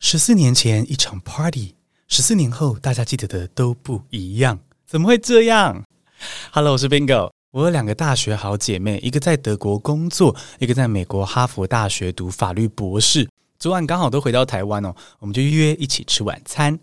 十四年前一场 party，十四年后大家记得的都不一样，怎么会这样？Hello，我是 Bingo，我有两个大学好姐妹，一个在德国工作，一个在美国哈佛大学读法律博士。昨晚刚好都回到台湾哦，我们就约一起吃晚餐。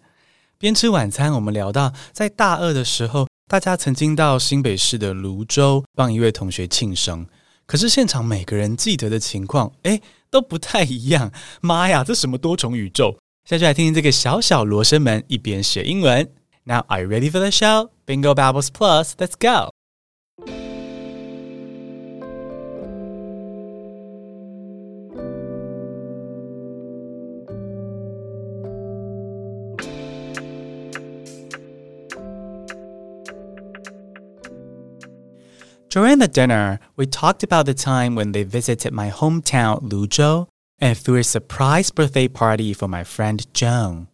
边吃晚餐，我们聊到在大二的时候，大家曾经到新北市的芦洲帮一位同学庆生。可是现场每个人记得的情况，诶，都不太一样。妈呀，这什么多重宇宙？现在就来听听这个小小罗生门一边学英文。Now are you ready for the show? Bingo Babbles Plus, let's go. During the dinner, we talked about the time when they visited my hometown, Luzhou, and threw a surprise birthday party for my friend Joan.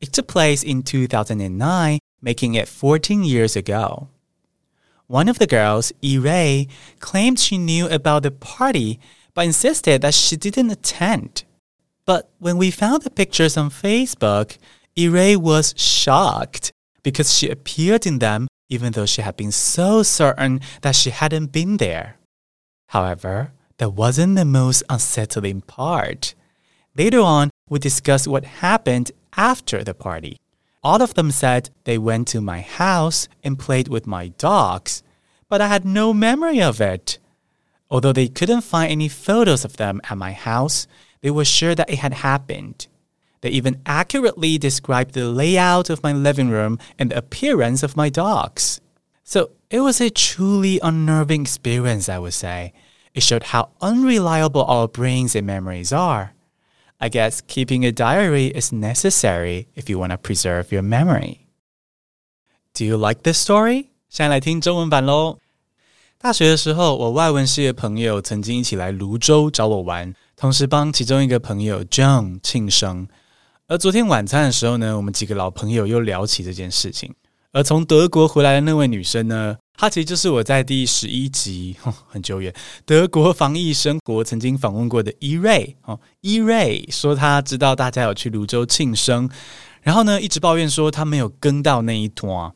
It took place in 2009, making it 14 years ago. One of the girls, Yi claimed she knew about the party but insisted that she didn't attend. But when we found the pictures on Facebook, Yi was shocked because she appeared in them even though she had been so certain that she hadn't been there. However, that wasn't the most unsettling part. Later on, we discussed what happened after the party. All of them said they went to my house and played with my dogs, but I had no memory of it. Although they couldn't find any photos of them at my house, they were sure that it had happened. They even accurately described the layout of my living room and the appearance of my dogs. So it was a truly unnerving experience, I would say. It showed how unreliable our brains and memories are. I guess keeping a diary is necessary if you want to preserve your memory. Do you like this story? 现在来听中文版喽。大学的时候，我外文系的朋友曾经一起来芦洲找我玩，同时帮其中一个朋友 John 庆生。 而昨天晚餐的时候呢，我们几个老朋友又聊起这件事情。而从德国回来的那位女生呢，她其实就是我在第十一集，很久远，德国防疫生活曾经访问过的伊瑞哦伊瑞说她知道大家有去泸州庆生，然后呢一直抱怨说她没有跟到那一团。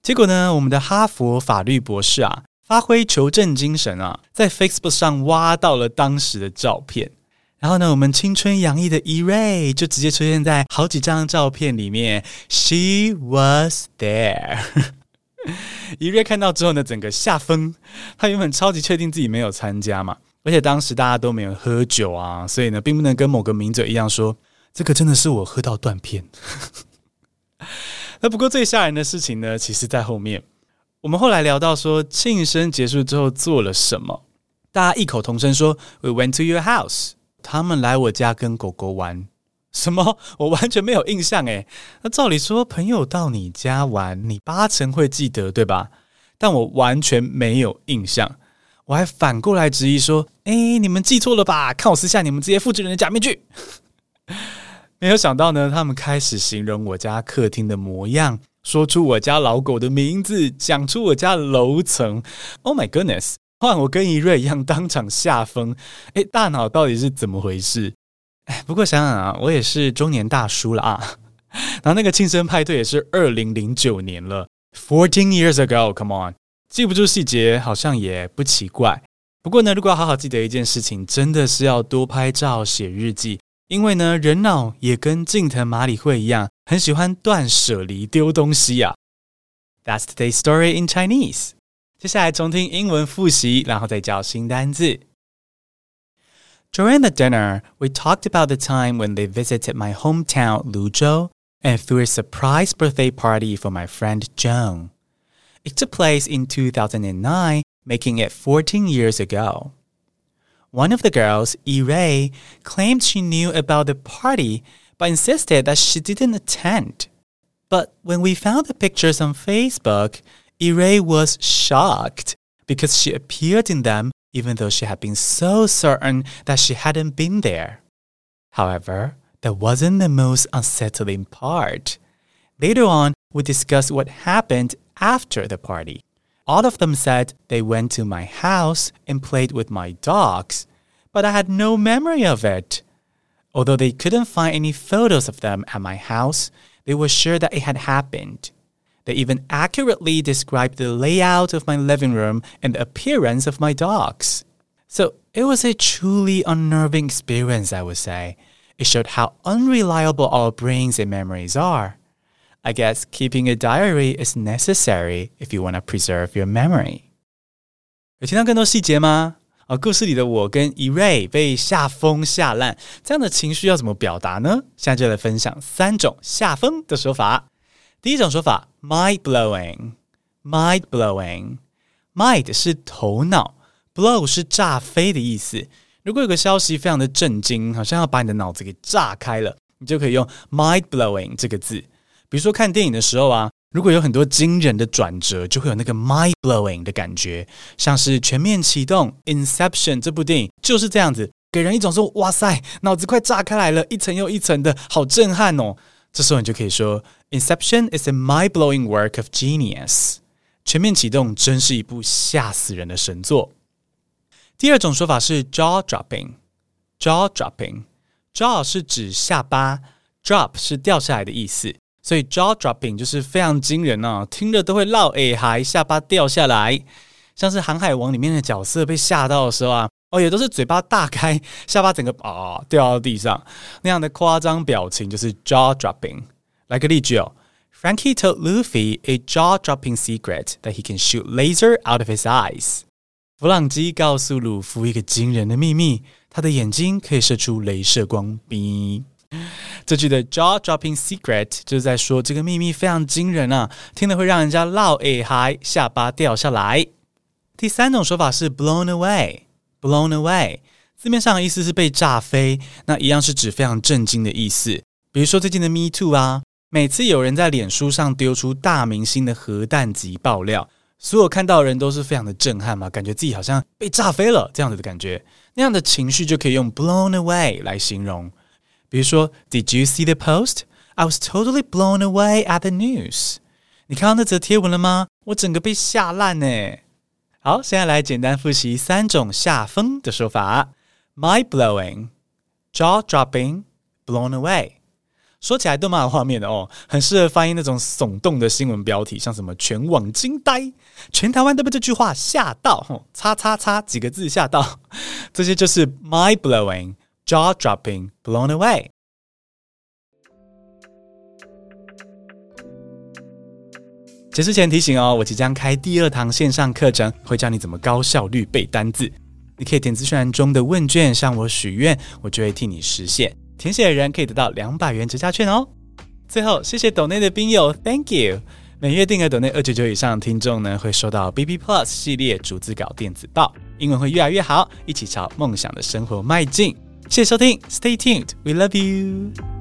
结果呢，我们的哈佛法律博士啊，发挥求证精神啊，在 Facebook 上挖到了当时的照片。然后呢，我们青春洋溢的 Era 就直接出现在好几张照片里面。She was there。E 瑞看到之后呢，整个吓疯。他原本超级确定自己没有参加嘛，而且当时大家都没有喝酒啊，所以呢，并不能跟某个名嘴一样说，这个真的是我喝到断片。那不过最吓人的事情呢，其实在后面。我们后来聊到说，庆生结束之后做了什么，大家异口同声说：“We went to your house。”他们来我家跟狗狗玩，什么？我完全没有印象诶。那照理说，朋友到你家玩，你八成会记得，对吧？但我完全没有印象。我还反过来质疑说：“诶，你们记错了吧？看我撕下你们这些复制人的假面具。”没有想到呢，他们开始形容我家客厅的模样，说出我家老狗的名字，讲出我家楼层。Oh my goodness！换我跟怡瑞一样当场吓疯，诶，大脑到底是怎么回事？诶，不过想想啊，我也是中年大叔了啊。然后那个庆生派对也是二零零九年了，fourteen years ago，come on，记不住细节好像也不奇怪。不过呢，如果要好好记得一件事情，真的是要多拍照、写日记，因为呢，人脑也跟近藤麻里惠一样，很喜欢断舍离、丢东西呀、啊。That's today's story in Chinese. 接下来重听英文复习，然后再教新单字。During the dinner, we talked about the time when they visited my hometown, Luzhou, and threw a surprise birthday party for my friend Joan. It took place in 2009, making it 14 years ago. One of the girls, Yi claimed she knew about the party, but insisted that she didn't attend. But when we found the pictures on Facebook, Yi was shocked because she appeared in them even though she had been so certain that she hadn't been there. However, that wasn't the most unsettling part. Later on, we discussed what happened after the party. All of them said they went to my house and played with my dogs, but I had no memory of it. Although they couldn't find any photos of them at my house, they were sure that it had happened. They even accurately described the layout of my living room and the appearance of my dogs. So it was a truly unnerving experience, I would say. It showed how unreliable our brains and memories are. I guess keeping a diary is necessary if you want to preserve your memory. 有听到更多细节吗？啊，故事里的我跟 E-Ray 被吓疯吓烂，这样的情绪要怎么表达呢？现在就来分享三种吓疯的说法。 第一种说法，mind blowing，mind blowing，mind 是头脑，blow 是炸飞的意思。如果有个消息非常的震惊，好像要把你的脑子给炸开了，你就可以用 mind blowing 这个字。比如说看电影的时候啊。如果有很多惊人的转折，就会有那个 mind blowing 的感觉，像是全面启动 Inception 这部电影就是这样子，给人一种说哇塞，脑子快炸开来了，一层又一层的，好震撼哦。这时候你就可以说 Inception is a mind blowing work of genius。全面启动真是一部吓死人的神作。第二种说法是 jaw dropping，jaw dropping，jaw 是指下巴，drop 是掉下来的意思。所以 jaw dropping 就是非常惊人哦，听着都会落下頦，下巴掉下来。像是《航海王》里面的角色被吓到的时候啊，哦，也都是嘴巴大开，下巴整个啊、掉到地上，那样的夸张表情就是 jaw dropping。来个例句哦，Frankie told Luffy a jaw dropping secret that he can shoot laser out of his eyes。弗朗基告诉鲁夫一个惊人的秘密，他的眼睛可以射出雷射光。哔。这句的 jaw-dropping secret 就是在说这个秘密非常惊人啊，听了会让人家落下頦，下巴掉下来。第三种说法是 blown away Blown away 字面上的意思是被炸飞，那一样是指非常震惊的意思。比如说最近的 Me Too 啊，每次有人在脸书上丢出大明星的核弹级爆料，所有看到人都是非常的震撼嘛，感觉自己好像被炸飞了这样子的感觉，那样的情绪就可以用 blown away 来形容。比如说，Did you see the post? I was totally blown away at the news. 你看到那则贴文了吗？我整个被吓烂呢。好，现在来简单复习三种吓疯的说法：mind blowing、jaw dropping、blown away。说起来都蛮有画面的哦，很适合翻译那种耸动的新闻标题，像什么“全网惊呆”、“全台湾都被这句话吓到”、“叉叉叉”几个字吓到，这些就是 mind blowing。Jaw dropping, blown away。结束前提醒哦，我即将开第二堂线上课程，会教你怎么高效率背单字。你可以点资讯栏中的问卷向我许愿，我就会替你实现。填写的人可以得到两百元折价券哦。最后，谢谢抖内的宾友，Thank you。每月订阅抖内二九九以上的听众呢，会收到 B B Plus 系列逐字稿电子报，英文会越来越好，一起朝梦想的生活迈进。谢谢收听，Stay tuned，We love you。